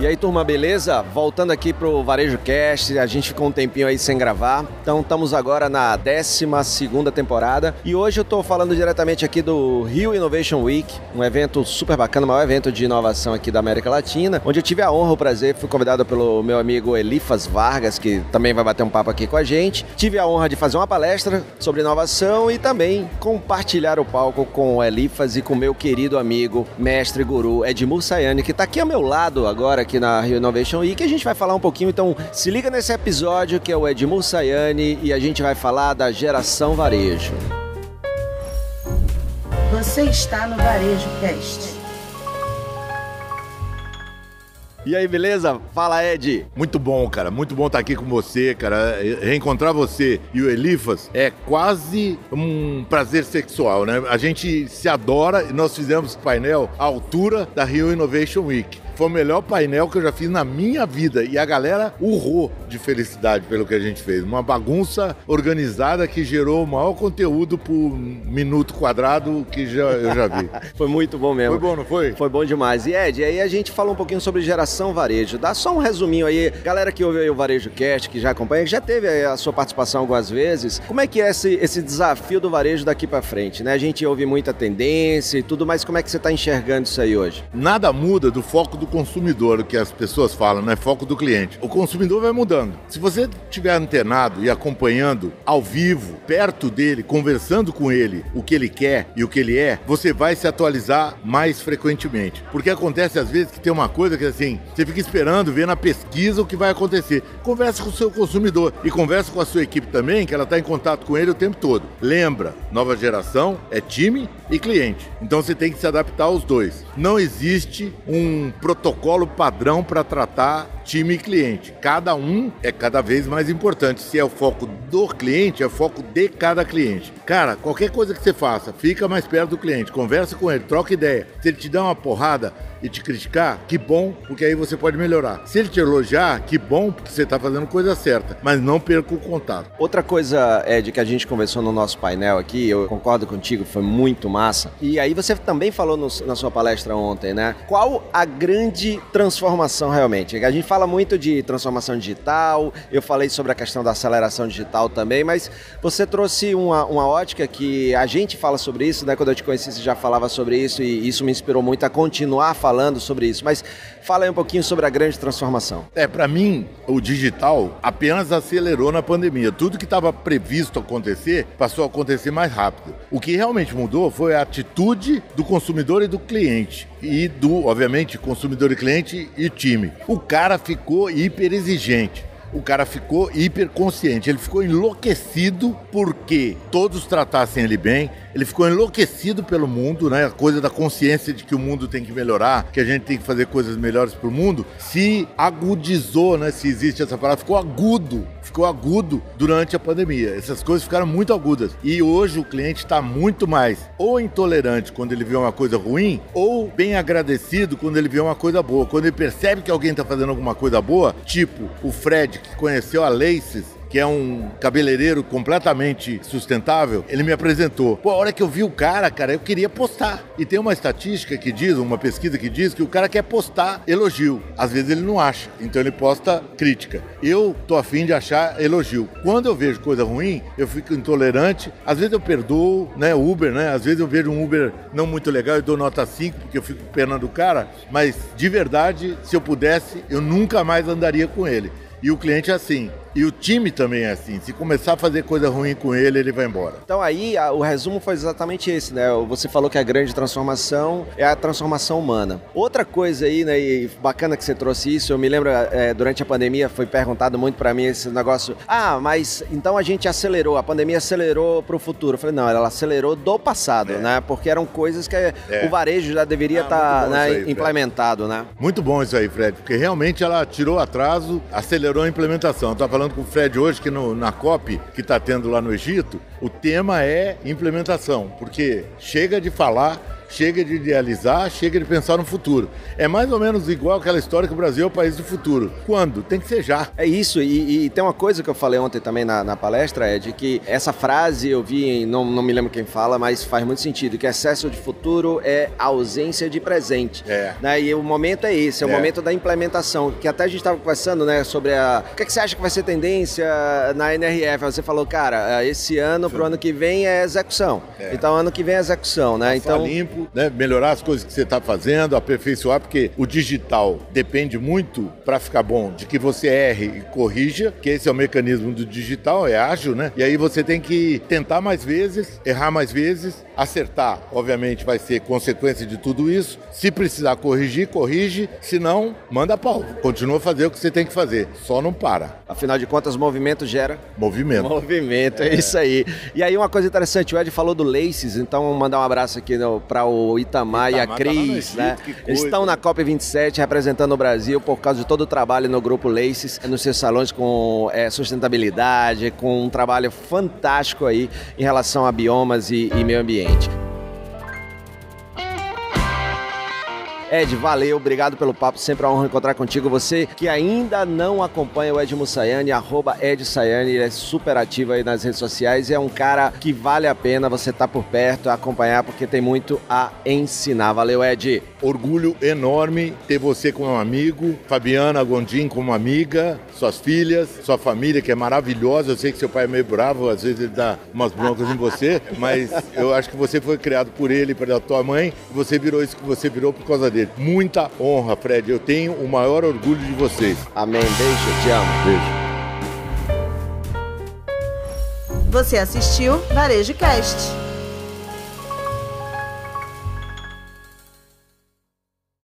E aí, turma, beleza? Voltando aqui pro Varejo Cast, a gente ficou um tempinho aí sem gravar. Então, estamos agora na 12 temporada. E hoje eu tô falando diretamente aqui do Rio Innovation Week, um evento super bacana, o maior evento de inovação aqui da América Latina, onde eu tive a honra, o prazer, fui convidado pelo meu amigo Elifas Vargas, que também vai bater um papo aqui com a gente. Tive a honra de fazer uma palestra sobre inovação e também compartilhar o palco com o Elifas e com meu querido amigo, mestre guru Edmur Sayane, que está aqui ao meu lado agora aqui na Rio Innovation Week. A gente vai falar um pouquinho, então se liga nesse episódio que é o Edmur Sayane e a gente vai falar da geração varejo. Você está no Varejo Cast. E aí, beleza? Fala, Ed. Muito bom, cara. Muito bom estar aqui com você, cara. Reencontrar você e o Elifas é quase um prazer sexual, né? A gente se adora e nós fizemos painel à altura da Rio Innovation Week. Foi o melhor painel que eu já fiz na minha vida. E a galera urrou de felicidade pelo que a gente fez. Uma bagunça organizada que gerou o maior conteúdo por minuto quadrado que já, eu já vi. foi muito bom mesmo. Foi bom, não foi? Foi bom demais. E Ed, aí a gente falou um pouquinho sobre geração varejo. Dá só um resuminho aí. Galera que ouve aí o Varejo Cast, que já acompanha, que já teve a sua participação algumas vezes. Como é que é esse, esse desafio do varejo daqui para frente? Né? A gente ouve muita tendência e tudo, mas como é que você está enxergando isso aí hoje? Nada muda do foco do consumidor, o que as pessoas falam, não é foco do cliente. O consumidor vai mudando. Se você estiver antenado e acompanhando ao vivo, perto dele, conversando com ele o que ele quer e o que ele é, você vai se atualizar mais frequentemente. Porque acontece às vezes que tem uma coisa que assim, você fica esperando ver na pesquisa o que vai acontecer. Conversa com o seu consumidor e conversa com a sua equipe também, que ela está em contato com ele o tempo todo. Lembra, nova geração é time e cliente. Então você tem que se adaptar aos dois. Não existe um protocolo padrão para tratar time e cliente. Cada um é cada vez mais importante. Se é o foco do cliente, é o foco de cada cliente. Cara, qualquer coisa que você faça, fica mais perto do cliente, conversa com ele, troca ideia. Se ele te dá uma porrada e te criticar, que bom, porque aí você pode melhorar. Se ele te elogiar, que bom, porque você está fazendo coisa certa, mas não perca o contato. Outra coisa, Ed, que a gente conversou no nosso painel aqui, eu concordo contigo, foi muito massa. E aí você também falou no, na sua palestra ontem, né? Qual a grande transformação realmente? A gente fala muito de transformação digital, eu falei sobre a questão da aceleração digital também, mas você trouxe uma, uma ótica que a gente fala sobre isso, né? Quando eu te conheci, você já falava sobre isso e isso me inspirou muito a continuar falando sobre isso. Mas fala aí um pouquinho sobre a grande transformação. É, para mim, o digital apenas acelerou na pandemia. Tudo que estava previsto acontecer passou a acontecer mais rápido. O que realmente mudou foi a atitude do consumidor e do cliente. E do, obviamente, consumidor e cliente e time. O cara ficou hiper exigente o cara ficou hiperconsciente, ele ficou enlouquecido porque todos tratassem ele bem, ele ficou enlouquecido pelo mundo, né? A coisa da consciência de que o mundo tem que melhorar, que a gente tem que fazer coisas melhores para o mundo, se agudizou, né? Se existe essa palavra, ficou agudo, ficou agudo durante a pandemia. Essas coisas ficaram muito agudas. E hoje o cliente está muito mais ou intolerante quando ele vê uma coisa ruim, ou bem agradecido quando ele vê uma coisa boa. Quando ele percebe que alguém está fazendo alguma coisa boa, tipo o Fred que conheceu a Laces que é um cabeleireiro completamente sustentável, ele me apresentou. Pô, a hora que eu vi o cara, cara, eu queria postar. E tem uma estatística que diz, uma pesquisa que diz que o cara quer postar elogio. Às vezes ele não acha, então ele posta crítica. Eu tô afim de achar elogio. Quando eu vejo coisa ruim, eu fico intolerante. Às vezes eu perdoo, né, Uber, né? Às vezes eu vejo um Uber não muito legal e dou nota 5 porque eu fico pena do cara, mas de verdade, se eu pudesse, eu nunca mais andaria com ele. E o cliente é assim, e o time também é assim. Se começar a fazer coisa ruim com ele, ele vai embora. Então aí a, o resumo foi exatamente esse, né? Você falou que a grande transformação é a transformação humana. Outra coisa aí, né? E bacana que você trouxe isso. Eu me lembro é, durante a pandemia foi perguntado muito para mim esse negócio. Ah, mas então a gente acelerou. A pandemia acelerou para o futuro. Eu falei não, ela acelerou do passado, é. né? Porque eram coisas que é. o varejo já deveria estar ah, tá, né, aí, implementado, né? Muito bom isso aí, Fred. Porque realmente ela tirou atraso, acelerou a implementação. Eu falando com o Fred hoje que no, na COP que está tendo lá no Egito, o tema é implementação, porque chega de falar chega de idealizar, chega de pensar no futuro. É mais ou menos igual aquela história que o Brasil é o país do futuro. Quando? Tem que ser já. É isso, e, e tem uma coisa que eu falei ontem também na, na, palestra, é de que essa frase eu vi, não, não me lembro quem fala, mas faz muito sentido, que excesso de futuro é ausência de presente. É. Né? E o momento é esse, é, é o momento da implementação, que até a gente estava conversando né, sobre a... O que, é que você acha que vai ser tendência na NRF? Você falou, cara, esse ano para o ano que vem é execução. É. Então, ano que vem é execução, né? então limpo, né? melhorar as coisas que você está fazendo, aperfeiçoar, porque o digital depende muito para ficar bom de que você erre e corrija, que esse é o mecanismo do digital, é ágil, né? E aí você tem que tentar mais vezes, errar mais vezes, acertar, obviamente vai ser consequência de tudo isso. Se precisar corrigir, corrige, se não, manda pau. Continua a fazer o que você tem que fazer, só não para. Afinal de contas, movimento gera movimento. Movimento, é, é isso aí. E aí uma coisa interessante, o Ed falou do Laces, então mandar um abraço aqui para o Itamar, Itamar, e a tá Cris, tá né? Eles estão na COP27 representando o Brasil por causa de todo o trabalho no grupo Laces, nos seus salões com é, sustentabilidade, com um trabalho fantástico aí em relação a biomas e, e meio ambiente. Ed, valeu, obrigado pelo papo, sempre uma honra encontrar contigo. Você que ainda não acompanha o Ed Mussayane, arroba Ed Sayane, ele é super ativo aí nas redes sociais, é um cara que vale a pena você estar tá por perto, acompanhar, porque tem muito a ensinar. Valeu, Ed. Orgulho enorme ter você como amigo, Fabiana Gondim como amiga, suas filhas, sua família que é maravilhosa. Eu sei que seu pai é meio bravo, às vezes ele dá umas broncas em você, mas eu acho que você foi criado por ele, pela tua mãe, e você virou isso que você virou por causa dele dele. Muita honra, Fred. Eu tenho o maior orgulho de vocês. Amém. Beijo, te amo. Beijo. Você assistiu Varejo Cast.